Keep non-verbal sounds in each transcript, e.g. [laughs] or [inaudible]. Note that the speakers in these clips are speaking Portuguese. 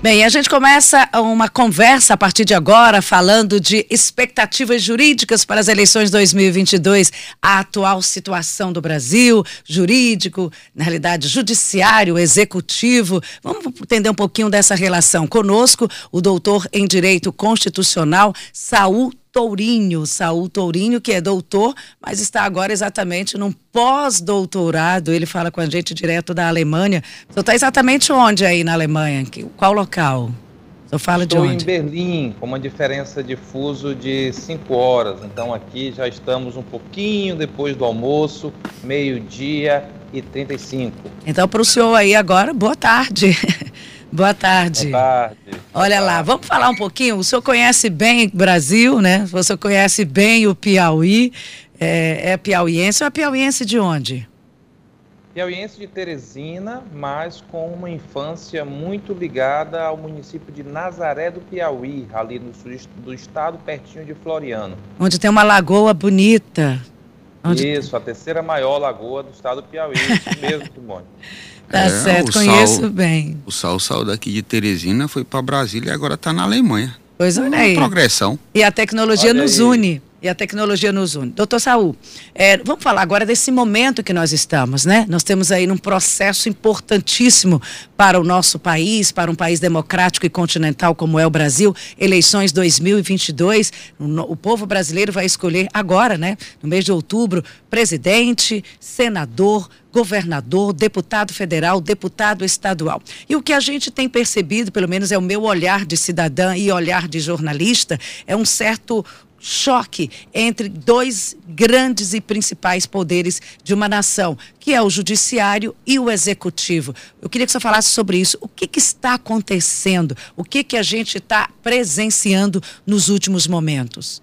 Bem, a gente começa uma conversa a partir de agora falando de expectativas jurídicas para as eleições 2022, a atual situação do Brasil, jurídico, na realidade judiciário, executivo. Vamos entender um pouquinho dessa relação. Conosco, o doutor em Direito Constitucional, Saul Tourinho, Saul Tourinho, que é doutor, mas está agora exatamente num pós-doutorado. Ele fala com a gente direto da Alemanha. Você está exatamente onde aí na Alemanha? Qual local? Você fala Estou de onde? em Berlim, com uma diferença de fuso de 5 horas. Então aqui já estamos um pouquinho depois do almoço, meio-dia e 35. Então para o senhor aí agora, boa tarde. [laughs] Boa tarde. Boa tarde. Olha lá, vamos falar um pouquinho. O senhor conhece bem o Brasil, né? O senhor conhece bem o Piauí. É, é piauiense ou é piauiense de onde? Piauiense de Teresina, mas com uma infância muito ligada ao município de Nazaré do Piauí, ali no sul do estado, pertinho de Floriano. Onde tem uma lagoa bonita. Onde... Isso, a terceira maior lagoa do estado do Piauí, isso mesmo, Simone. [laughs] Tá é, certo, conheço Sal, bem. O Sal saiu daqui de Teresina, foi para Brasília e agora está na Alemanha. Pois olha aí. progressão. E a tecnologia olha nos aí. une. E a tecnologia nos une. Doutor Saul, é, vamos falar agora desse momento que nós estamos, né? Nós temos aí um processo importantíssimo para o nosso país, para um país democrático e continental como é o Brasil. Eleições 2022. O, povo brasileiro vai escolher agora, né? No mês de outubro, presidente, senador, governador, deputado federal, deputado estadual. E o que a gente tem percebido, pelo menos é o meu olhar de cidadã e olhar de jornalista, é um certo choque entre dois grandes e principais poderes de uma nação, que é o judiciário e o executivo. Eu queria que você falasse sobre isso. O que, que está acontecendo? O que, que a gente está presenciando nos últimos momentos?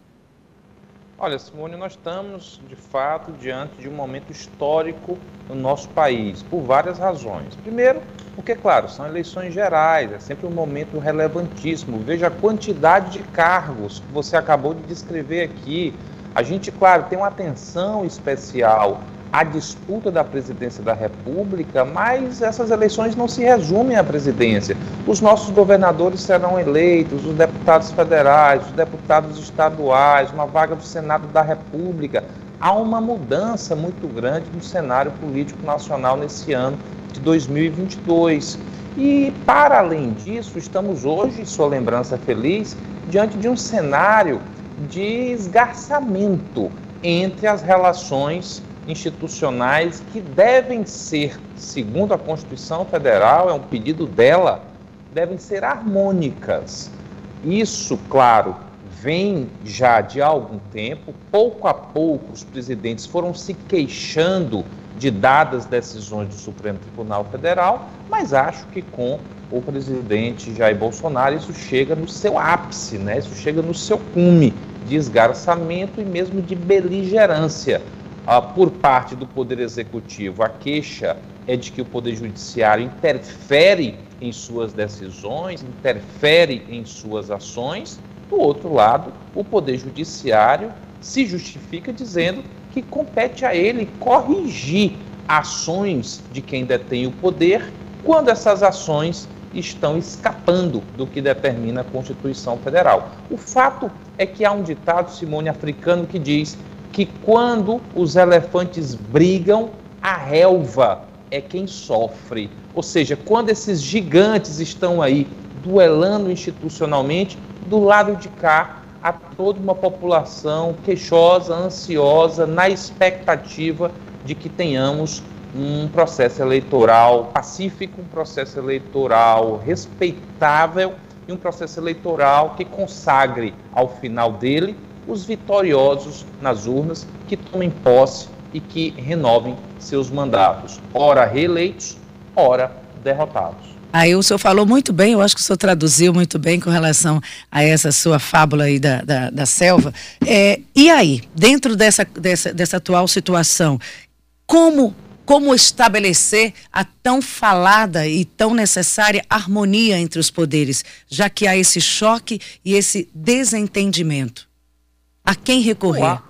Olha, Simone, nós estamos de fato diante de um momento histórico no nosso país, por várias razões. Primeiro, porque, claro, são eleições gerais, é sempre um momento relevantíssimo. Veja a quantidade de cargos que você acabou de descrever aqui. A gente, claro, tem uma atenção especial à disputa da presidência da República, mas essas eleições não se resumem à presidência. Os nossos governadores serão eleitos, os deputados federais, os deputados estaduais, uma vaga do Senado da República. Há uma mudança muito grande no cenário político nacional nesse ano de 2022. E, para além disso, estamos hoje, sua lembrança feliz, diante de um cenário de esgarçamento entre as relações institucionais que devem ser, segundo a Constituição Federal, é um pedido dela, devem ser harmônicas. Isso, claro, vem já de algum tempo, pouco a pouco os presidentes foram se queixando de dadas decisões do Supremo Tribunal Federal, mas acho que com o presidente Jair Bolsonaro isso chega no seu ápice, né? isso chega no seu cume de esgarçamento e mesmo de beligerância. Ah, por parte do Poder Executivo, a queixa é de que o Poder Judiciário interfere em suas decisões, interfere em suas ações. Do outro lado, o Poder Judiciário se justifica dizendo que compete a ele corrigir ações de quem detém o poder quando essas ações estão escapando do que determina a Constituição Federal. O fato é que há um ditado, Simone, africano que diz que quando os elefantes brigam, a relva é quem sofre. Ou seja, quando esses gigantes estão aí duelando institucionalmente, do lado de cá a toda uma população queixosa, ansiosa, na expectativa de que tenhamos um processo eleitoral pacífico, um processo eleitoral respeitável e um processo eleitoral que consagre ao final dele os vitoriosos nas urnas que tomem posse e que renovem seus mandatos, ora reeleitos, ora derrotados. Aí o senhor falou muito bem, eu acho que o senhor traduziu muito bem com relação a essa sua fábula aí da, da, da selva. É, e aí, dentro dessa, dessa, dessa atual situação, como como estabelecer a tão falada e tão necessária harmonia entre os poderes, já que há esse choque e esse desentendimento? A quem recorrer?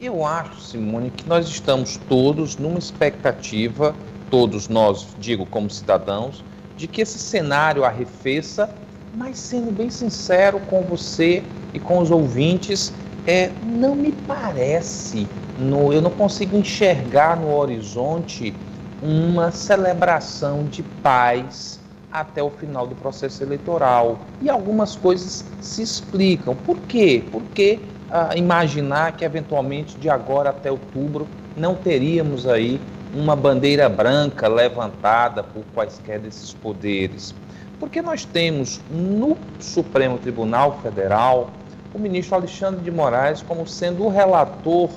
Eu acho, Simone, que nós estamos todos numa expectativa, todos nós, digo como cidadãos, de que esse cenário arrefeça, mas sendo bem sincero com você e com os ouvintes, é, não me parece, no, eu não consigo enxergar no horizonte uma celebração de paz até o final do processo eleitoral. E algumas coisas se explicam. Por quê? Porque ah, imaginar que eventualmente de agora até outubro não teríamos aí uma bandeira branca levantada por quaisquer desses poderes. Porque nós temos no Supremo Tribunal Federal o ministro Alexandre de Moraes como sendo o relator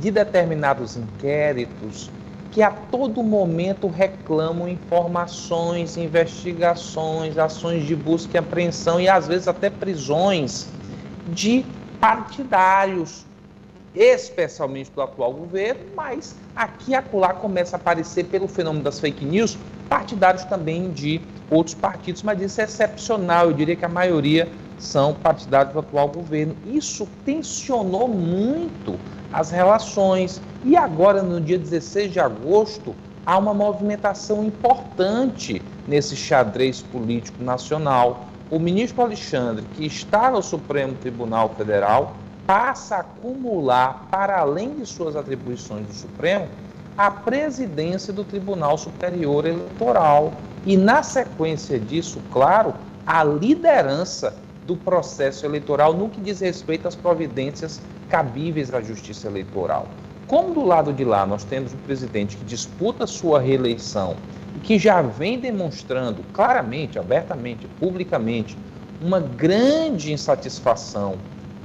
de determinados inquéritos que a todo momento reclamam informações, investigações, ações de busca e apreensão e às vezes até prisões de partidários, especialmente do atual governo, mas aqui e acolá começa a aparecer pelo fenômeno das fake news partidários também de outros partidos, mas isso é excepcional, eu diria que a maioria são partidários do atual governo. Isso tensionou muito as relações. E agora, no dia 16 de agosto, há uma movimentação importante nesse xadrez político nacional. O ministro Alexandre, que está no Supremo Tribunal Federal, passa a acumular, para além de suas atribuições do Supremo, a presidência do Tribunal Superior Eleitoral. E, na sequência disso, claro, a liderança do processo eleitoral no que diz respeito às providências cabíveis à justiça eleitoral. Como do lado de lá nós temos um presidente que disputa sua reeleição e que já vem demonstrando claramente, abertamente, publicamente, uma grande insatisfação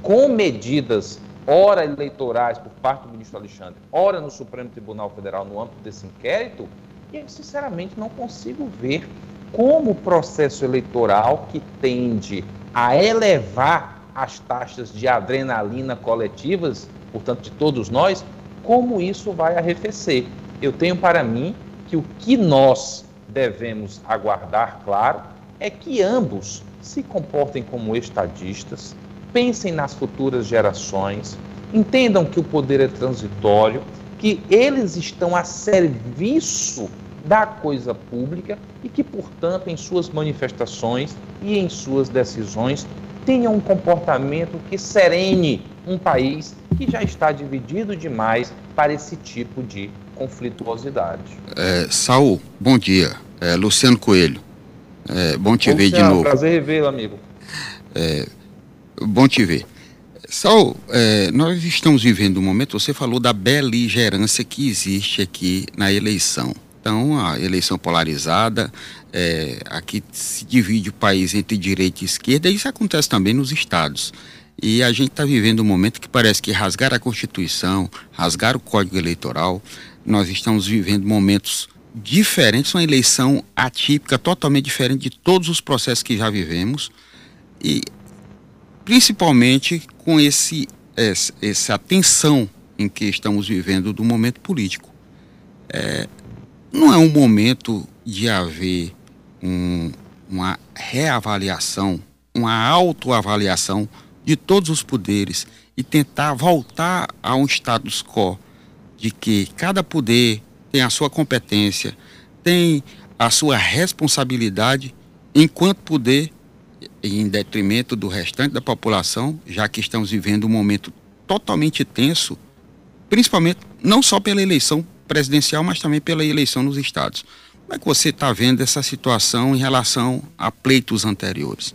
com medidas, ora eleitorais por parte do ministro Alexandre, ora no Supremo Tribunal Federal no âmbito desse inquérito, eu sinceramente não consigo ver como o processo eleitoral que tende a elevar as taxas de adrenalina coletivas, portanto, de todos nós, como isso vai arrefecer. Eu tenho para mim que o que nós devemos aguardar, claro, é que ambos se comportem como estadistas, pensem nas futuras gerações, entendam que o poder é transitório, que eles estão a serviço da coisa pública e que, portanto, em suas manifestações e em suas decisões tenham um comportamento que serene um país que já está dividido demais para esse tipo de conflituosidade. É, Saul, bom dia. É, Luciano Coelho. É, bom te ver de novo. Prazer revê-lo, amigo. É, bom te ver. Saul, é, nós estamos vivendo um momento, você falou da beligerância que existe aqui na eleição. Então, a eleição polarizada, é, aqui se divide o país entre direita e esquerda, e isso acontece também nos estados. E a gente está vivendo um momento que parece que rasgar a Constituição, rasgar o Código Eleitoral, nós estamos vivendo momentos diferentes, uma eleição atípica, totalmente diferente de todos os processos que já vivemos, e principalmente com esse, essa tensão em que estamos vivendo do momento político. É, não é um momento de haver um, uma reavaliação, uma autoavaliação de todos os poderes e tentar voltar a um status quo de que cada poder tem a sua competência, tem a sua responsabilidade enquanto poder em detrimento do restante da população, já que estamos vivendo um momento totalmente tenso, principalmente não só pela eleição presidencial, mas também pela eleição nos estados. Como é que você está vendo essa situação em relação a pleitos anteriores?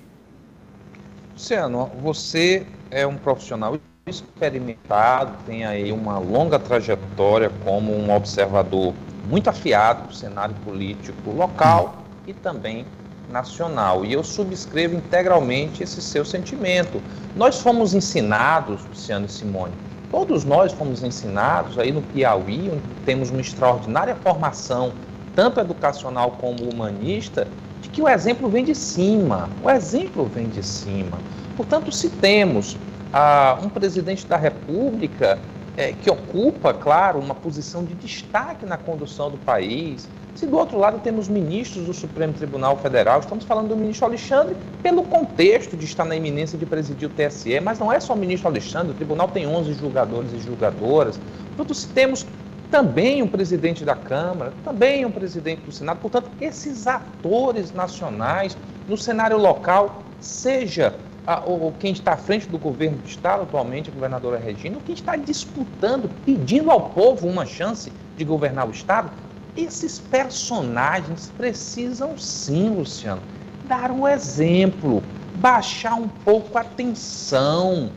Luciano, você é um profissional experimentado, tem aí uma longa trajetória como um observador muito afiado do cenário político local e também nacional. E eu subscrevo integralmente esse seu sentimento. Nós fomos ensinados, Luciano e Simone, Todos nós fomos ensinados aí no Piauí, onde temos uma extraordinária formação, tanto educacional como humanista, de que o exemplo vem de cima. O exemplo vem de cima. Portanto, se temos ah, um presidente da República é, que ocupa, claro, uma posição de destaque na condução do país, se do outro lado temos ministros do Supremo Tribunal Federal, estamos falando do ministro Alexandre pelo contexto de estar na iminência de presidir o TSE, mas não é só o ministro Alexandre, o tribunal tem 11 julgadores e julgadoras. Portanto, se temos também um presidente da Câmara, também um presidente do Senado. Portanto, esses atores nacionais no cenário local, seja a, o, quem está à frente do governo do Estado, atualmente a governadora Regina, ou quem está disputando, pedindo ao povo uma chance de governar o Estado, esses personagens precisam sim, Luciano, dar um exemplo, baixar um pouco a tensão,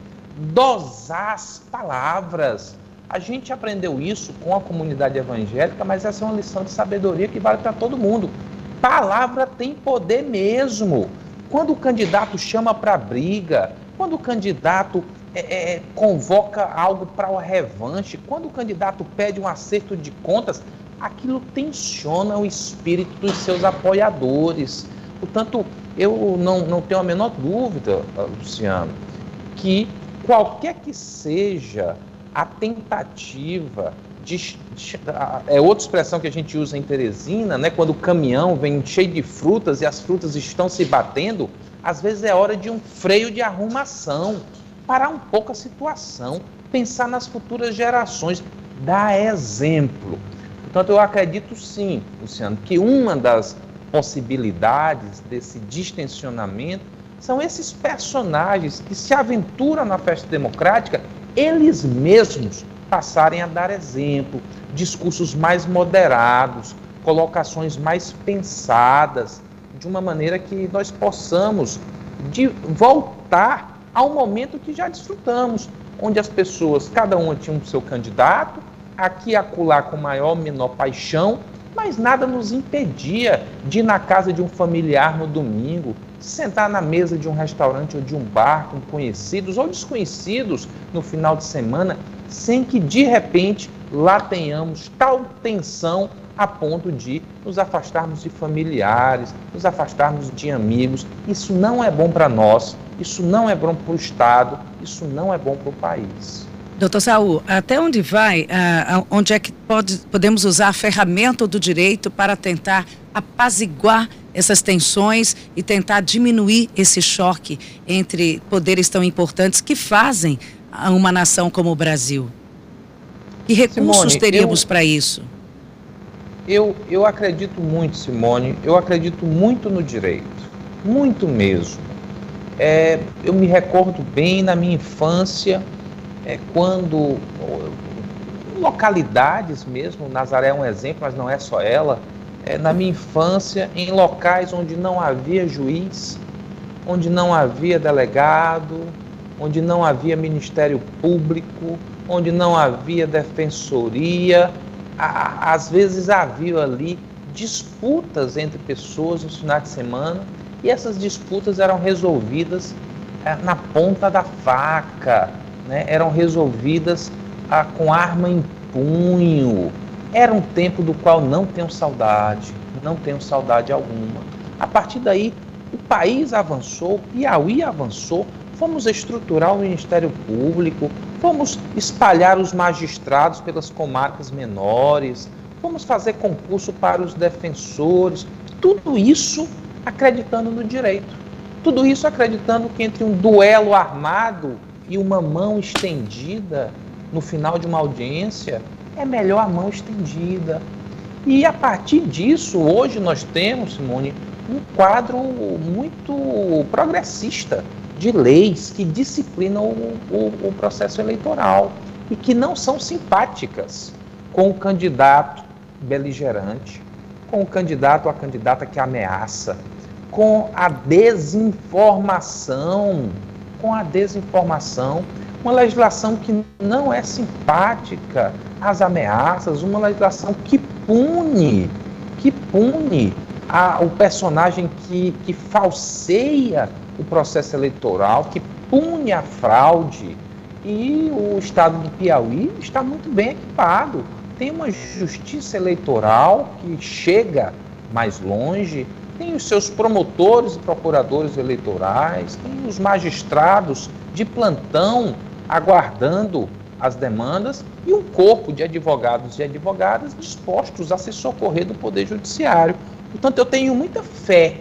dosar as palavras. A gente aprendeu isso com a comunidade evangélica, mas essa é uma lição de sabedoria que vale para todo mundo. Palavra tem poder mesmo. Quando o candidato chama para briga, quando o candidato é, é, é convoca algo para o revanche, quando o candidato pede um acerto de contas, aquilo tensiona o espírito dos seus apoiadores. Portanto, eu não, não tenho a menor dúvida, Luciano, que qualquer que seja a tentativa de, é outra expressão que a gente usa em Teresina, né? Quando o caminhão vem cheio de frutas e as frutas estão se batendo, às vezes é hora de um freio de arrumação, parar um pouco a situação, pensar nas futuras gerações, dar exemplo. Portanto, eu acredito sim, Luciano, que uma das possibilidades desse distensionamento são esses personagens que se aventuram na festa democrática, eles mesmos passarem a dar exemplo, discursos mais moderados, colocações mais pensadas, de uma maneira que nós possamos de voltar ao momento que já desfrutamos, onde as pessoas, cada uma tinha um seu candidato, aqui e acolá com maior ou menor paixão, mas nada nos impedia de ir na casa de um familiar no domingo, sentar na mesa de um restaurante ou de um bar com conhecidos ou desconhecidos no final de semana sem que de repente lá tenhamos tal tensão a ponto de nos afastarmos de familiares, nos afastarmos de amigos. Isso não é bom para nós, isso não é bom para o Estado, isso não é bom para o país. Doutor Saul, até onde vai, uh, onde é que pode, podemos usar a ferramenta do direito para tentar apaziguar essas tensões e tentar diminuir esse choque entre poderes tão importantes que fazem a uma nação como o Brasil? Que recursos Simone, teríamos para isso? Eu, eu acredito muito, Simone, eu acredito muito no direito, muito mesmo. É, eu me recordo bem na minha infância, é, quando localidades mesmo, Nazaré é um exemplo, mas não é só ela, é, na minha infância, em locais onde não havia juiz, onde não havia delegado, onde não havia Ministério Público, onde não havia defensoria, às vezes havia ali disputas entre pessoas no final de semana e essas disputas eram resolvidas é, na ponta da faca, né? eram resolvidas ah, com arma em punho. Era um tempo do qual não tenho saudade, não tenho saudade alguma. A partir daí, o país avançou, o Piauí avançou, fomos estruturar o Ministério Público, fomos espalhar os magistrados pelas comarcas menores, fomos fazer concurso para os defensores, tudo isso acreditando no direito. Tudo isso acreditando que entre um duelo armado e uma mão estendida no final de uma audiência, é melhor a mão estendida. E a partir disso, hoje nós temos, Simone, um quadro muito progressista de leis que disciplinam o, o, o processo eleitoral e que não são simpáticas com o candidato beligerante, com o candidato ou a candidata que ameaça, com a desinformação, com a desinformação, uma legislação que não é simpática às ameaças, uma legislação que pune, que pune a, o personagem que, que falseia o processo eleitoral, que pune a fraude. E o estado do Piauí está muito bem equipado. Tem uma justiça eleitoral que chega mais longe, tem os seus promotores e procuradores eleitorais, tem os magistrados de plantão aguardando as demandas e um corpo de advogados e advogadas dispostos a se socorrer do Poder Judiciário. Portanto, eu tenho muita fé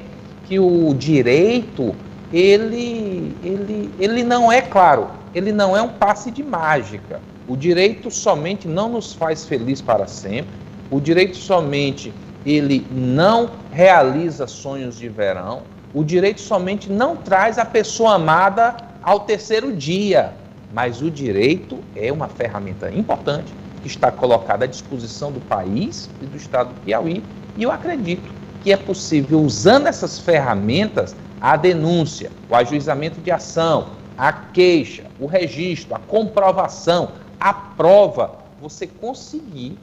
que o direito ele, ele, ele não é claro, ele não é um passe de mágica. O direito somente não nos faz feliz para sempre. O direito somente ele não realiza sonhos de verão. O direito somente não traz a pessoa amada ao terceiro dia. Mas o direito é uma ferramenta importante que está colocada à disposição do país e do estado do Piauí. E eu acredito que é possível, usando essas ferramentas, a denúncia, o ajuizamento de ação, a queixa, o registro, a comprovação, a prova, você conseguir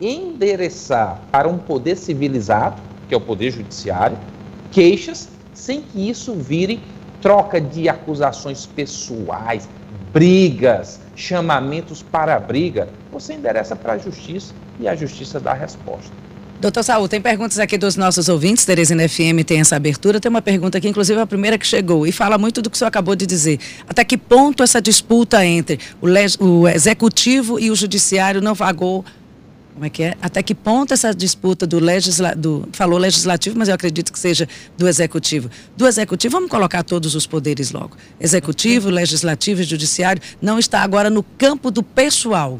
endereçar para um poder civilizado, que é o poder judiciário, queixas sem que isso vire troca de acusações pessoais, brigas, chamamentos para briga. Você endereça para a justiça e a justiça dá a resposta. Doutor Saúl, tem perguntas aqui dos nossos ouvintes, Teresina FM tem essa abertura, tem uma pergunta aqui, inclusive a primeira que chegou, e fala muito do que o senhor acabou de dizer. Até que ponto essa disputa entre o, o executivo e o judiciário não vagou como é que é? Até que ponto essa disputa do legislativo, falou legislativo, mas eu acredito que seja do executivo. Do executivo, vamos colocar todos os poderes logo. Executivo, legislativo e judiciário não está agora no campo do pessoal.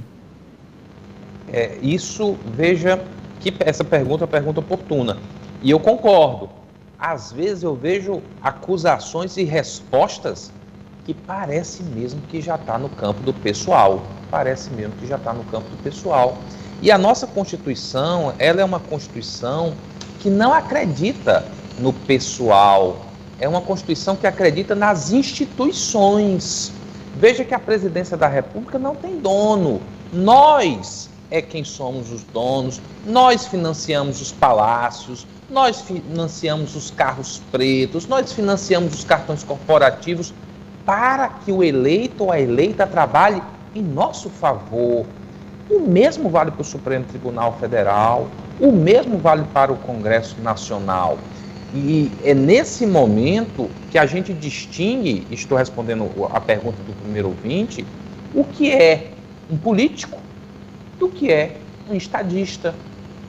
É, isso, veja que essa pergunta é uma pergunta oportuna. E eu concordo. Às vezes eu vejo acusações e respostas que parece mesmo que já está no campo do pessoal. Parece mesmo que já está no campo do pessoal. E a nossa Constituição, ela é uma Constituição que não acredita no pessoal, é uma Constituição que acredita nas instituições. Veja que a presidência da República não tem dono. Nós é quem somos os donos, nós financiamos os palácios, nós financiamos os carros pretos, nós financiamos os cartões corporativos para que o eleito ou a eleita trabalhe em nosso favor, o mesmo vale para o Supremo Tribunal Federal, o mesmo vale para o Congresso Nacional. E é nesse momento que a gente distingue, estou respondendo a pergunta do primeiro ouvinte, o que é um político do que é um estadista,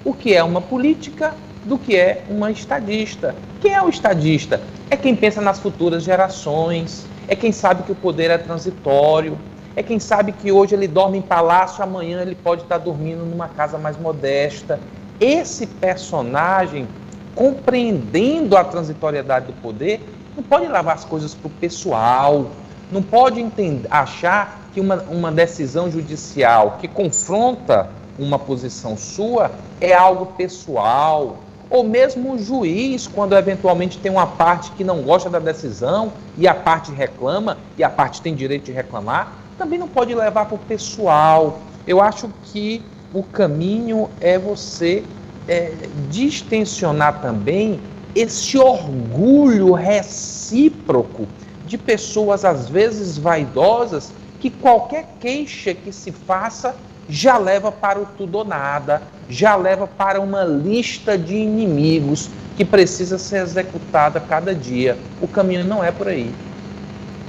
o que é uma política do que é uma estadista. Quem é o estadista? É quem pensa nas futuras gerações, é quem sabe que o poder é transitório, é quem sabe que hoje ele dorme em palácio, amanhã ele pode estar dormindo numa casa mais modesta. Esse personagem, compreendendo a transitoriedade do poder, não pode levar as coisas para o pessoal, não pode entender, achar que uma, uma decisão judicial que confronta uma posição sua é algo pessoal, ou mesmo o juiz, quando eventualmente tem uma parte que não gosta da decisão e a parte reclama e a parte tem direito de reclamar, também não pode levar para o pessoal. Eu acho que o caminho é você é, distensionar também esse orgulho recíproco de pessoas, às vezes vaidosas, que qualquer queixa que se faça já leva para o tudo ou nada, já leva para uma lista de inimigos que precisa ser executada cada dia. O caminho não é por aí.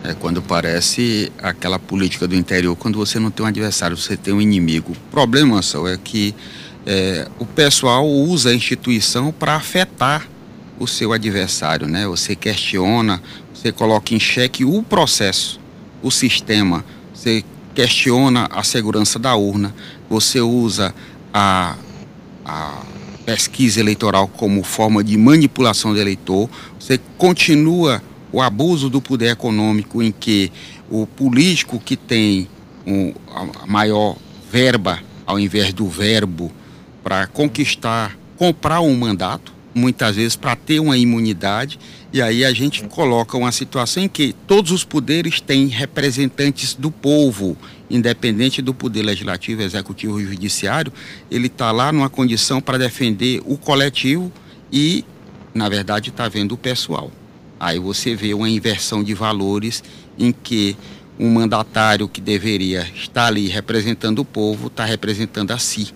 É quando parece aquela política do interior, quando você não tem um adversário, você tem um inimigo. O problema, só é que é, o pessoal usa a instituição para afetar o seu adversário, né? Você questiona, você coloca em xeque o processo, o sistema, você questiona a segurança da urna, você usa a, a pesquisa eleitoral como forma de manipulação do eleitor, você continua o abuso do poder econômico em que o político que tem um, a maior verba ao invés do verbo para conquistar, comprar um mandato, muitas vezes para ter uma imunidade, e aí a gente coloca uma situação em que todos os poderes têm representantes do povo, independente do poder legislativo, executivo e judiciário, ele está lá numa condição para defender o coletivo e, na verdade, está vendo o pessoal. Aí você vê uma inversão de valores em que um mandatário que deveria estar ali representando o povo está representando a si.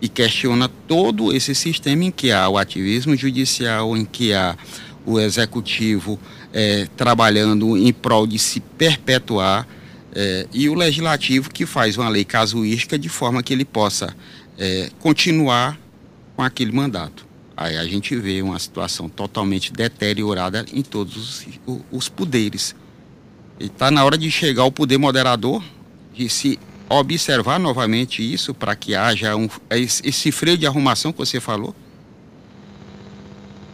E questiona todo esse sistema em que há o ativismo judicial, em que há o executivo é, trabalhando em prol de se perpetuar é, e o legislativo que faz uma lei casuística de forma que ele possa é, continuar com aquele mandato. Aí a gente vê uma situação totalmente deteriorada em todos os, os poderes. Está na hora de chegar o poder moderador, de se observar novamente isso para que haja um, esse freio de arrumação que você falou?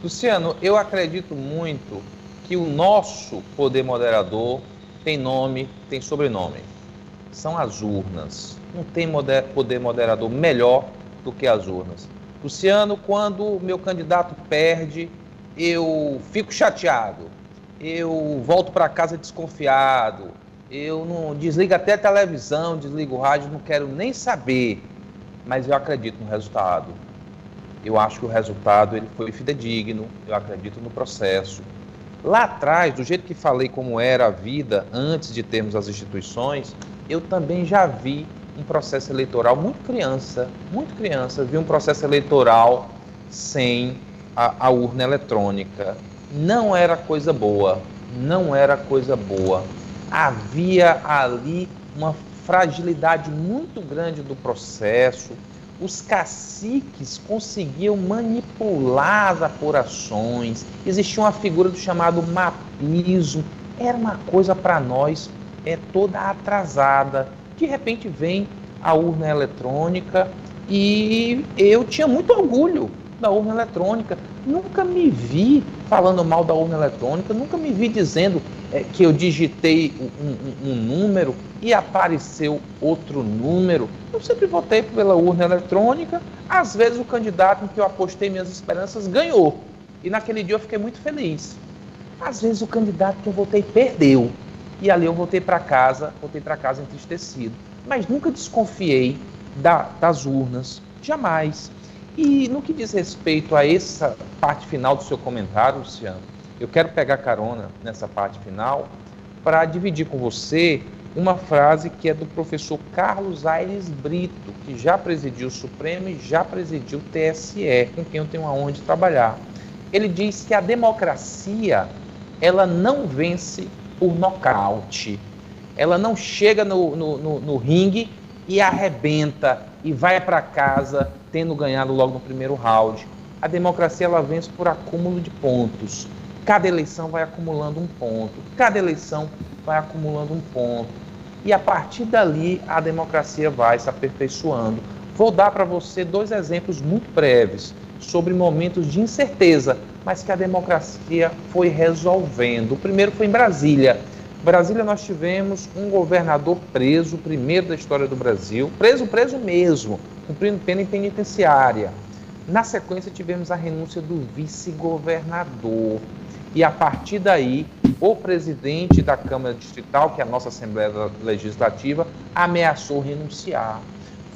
Luciano, eu acredito muito que o nosso poder moderador tem nome, tem sobrenome. São as urnas. Não tem moder, poder moderador melhor do que as urnas. Luciano, quando meu candidato perde, eu fico chateado. Eu volto para casa desconfiado. Eu não desligo até a televisão, desligo o rádio, não quero nem saber. Mas eu acredito no resultado. Eu acho que o resultado ele foi fidedigno. Eu acredito no processo. Lá atrás, do jeito que falei como era a vida antes de termos as instituições, eu também já vi um processo eleitoral muito criança, muito criança, vi um processo eleitoral sem a, a urna eletrônica. Não era coisa boa, não era coisa boa. Havia ali uma fragilidade muito grande do processo, os caciques conseguiam manipular as apurações, existia uma figura do chamado mapismo, era uma coisa para nós é toda atrasada. De repente vem a urna eletrônica e eu tinha muito orgulho da urna eletrônica. Nunca me vi falando mal da urna eletrônica, nunca me vi dizendo é, que eu digitei um, um, um número e apareceu outro número. Eu sempre votei pela urna eletrônica. Às vezes o candidato em que eu apostei minhas esperanças ganhou. E naquele dia eu fiquei muito feliz. Às vezes o candidato que eu votei perdeu. E ali eu voltei para casa, voltei para casa entristecido. Mas nunca desconfiei da, das urnas, jamais. E no que diz respeito a essa parte final do seu comentário, Luciano, eu quero pegar carona nessa parte final para dividir com você uma frase que é do professor Carlos Aires Brito, que já presidiu o Supremo e já presidiu o TSE, com quem eu tenho a honra de trabalhar. Ele diz que a democracia ela não vence por nocaute. Ela não chega no, no, no, no ringue e arrebenta e vai para casa tendo ganhado logo no primeiro round. A democracia ela vence por acúmulo de pontos. Cada eleição vai acumulando um ponto. Cada eleição vai acumulando um ponto. E a partir dali a democracia vai se aperfeiçoando. Vou dar para você dois exemplos muito breves sobre momentos de incerteza, mas que a democracia foi resolvendo. O primeiro foi em Brasília. Brasília nós tivemos um governador preso, primeiro da história do Brasil, preso, preso mesmo, cumprindo pena em penitenciária. Na sequência tivemos a renúncia do vice-governador. E a partir daí, o presidente da Câmara Distrital, que é a nossa Assembleia Legislativa, ameaçou renunciar.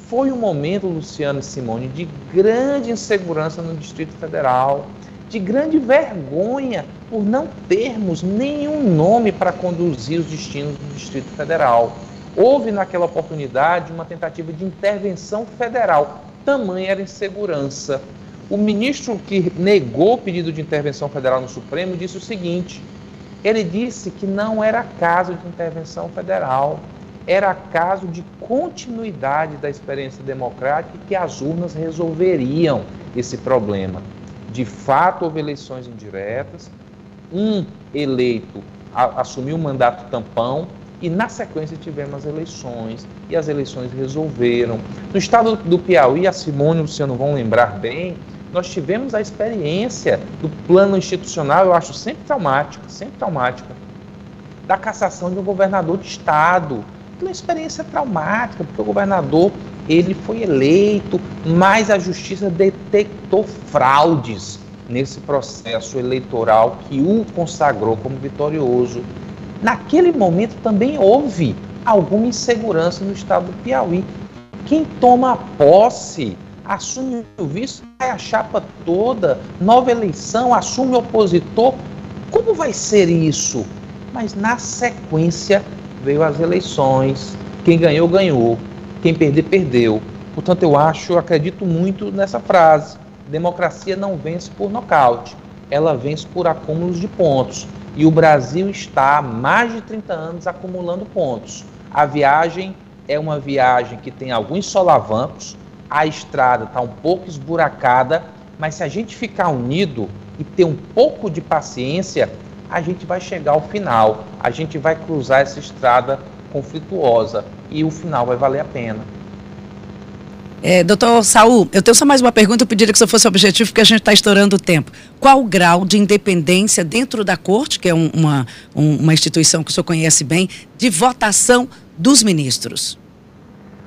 Foi um momento, Luciano e Simone, de grande insegurança no Distrito Federal de grande vergonha por não termos nenhum nome para conduzir os destinos do Distrito Federal. Houve naquela oportunidade uma tentativa de intervenção federal, tamanha era insegurança. O ministro que negou o pedido de intervenção federal no Supremo disse o seguinte: ele disse que não era caso de intervenção federal, era caso de continuidade da experiência democrática e que as urnas resolveriam esse problema de fato houve eleições indiretas, um eleito assumiu o mandato tampão e na sequência tivemos eleições e as eleições resolveram. No estado do Piauí, a Simone e o Luciano vão lembrar bem, nós tivemos a experiência do plano institucional, eu acho sempre traumática, sempre traumática, da cassação de um governador de estado. Uma experiência traumática, porque o governador ele foi eleito, mas a justiça detectou fraudes nesse processo eleitoral que o consagrou como vitorioso. Naquele momento também houve alguma insegurança no estado do Piauí. Quem toma posse assume o vice, vai a chapa toda, nova eleição, assume opositor. Como vai ser isso? Mas na sequência veio as eleições. Quem ganhou, ganhou. Quem perder, perdeu. Portanto, eu acho, eu acredito muito nessa frase. Democracia não vence por nocaute, ela vence por acúmulos de pontos. E o Brasil está há mais de 30 anos acumulando pontos. A viagem é uma viagem que tem alguns solavancos, a estrada está um pouco esburacada, mas se a gente ficar unido e ter um pouco de paciência, a gente vai chegar ao final. A gente vai cruzar essa estrada conflituosa e o final vai valer a pena. É, doutor Saul, eu tenho só mais uma pergunta, eu pediria que isso fosse objetivo, porque a gente está estourando o tempo. Qual o grau de independência dentro da corte, que é um, uma, um, uma instituição que o senhor conhece bem, de votação dos ministros?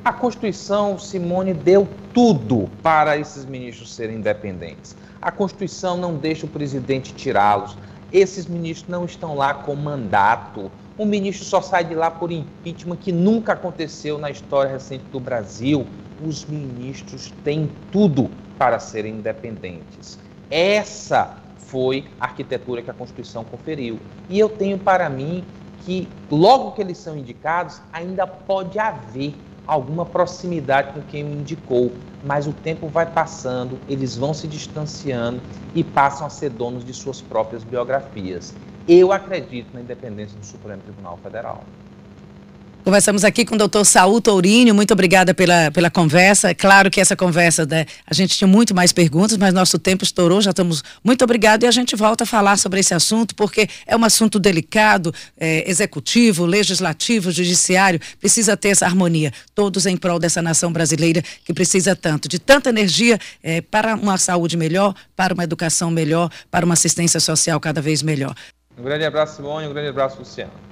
A Constituição, Simone, deu tudo para esses ministros serem independentes. A Constituição não deixa o presidente tirá-los. Esses ministros não estão lá com mandato. O ministro só sai de lá por impeachment, que nunca aconteceu na história recente do Brasil os ministros têm tudo para serem independentes. Essa foi a arquitetura que a Constituição conferiu. E eu tenho para mim que, logo que eles são indicados, ainda pode haver alguma proximidade com quem o indicou, mas o tempo vai passando, eles vão se distanciando e passam a ser donos de suas próprias biografias. Eu acredito na independência do Supremo Tribunal Federal. Conversamos aqui com o doutor Saul Tourinho, muito obrigada pela, pela conversa. É claro que essa conversa, né, a gente tinha muito mais perguntas, mas nosso tempo estourou, já estamos muito obrigado e a gente volta a falar sobre esse assunto, porque é um assunto delicado, é, executivo, legislativo, judiciário, precisa ter essa harmonia, todos em prol dessa nação brasileira que precisa tanto, de tanta energia é, para uma saúde melhor, para uma educação melhor, para uma assistência social cada vez melhor. Um grande abraço, Simone, um grande abraço, Luciano.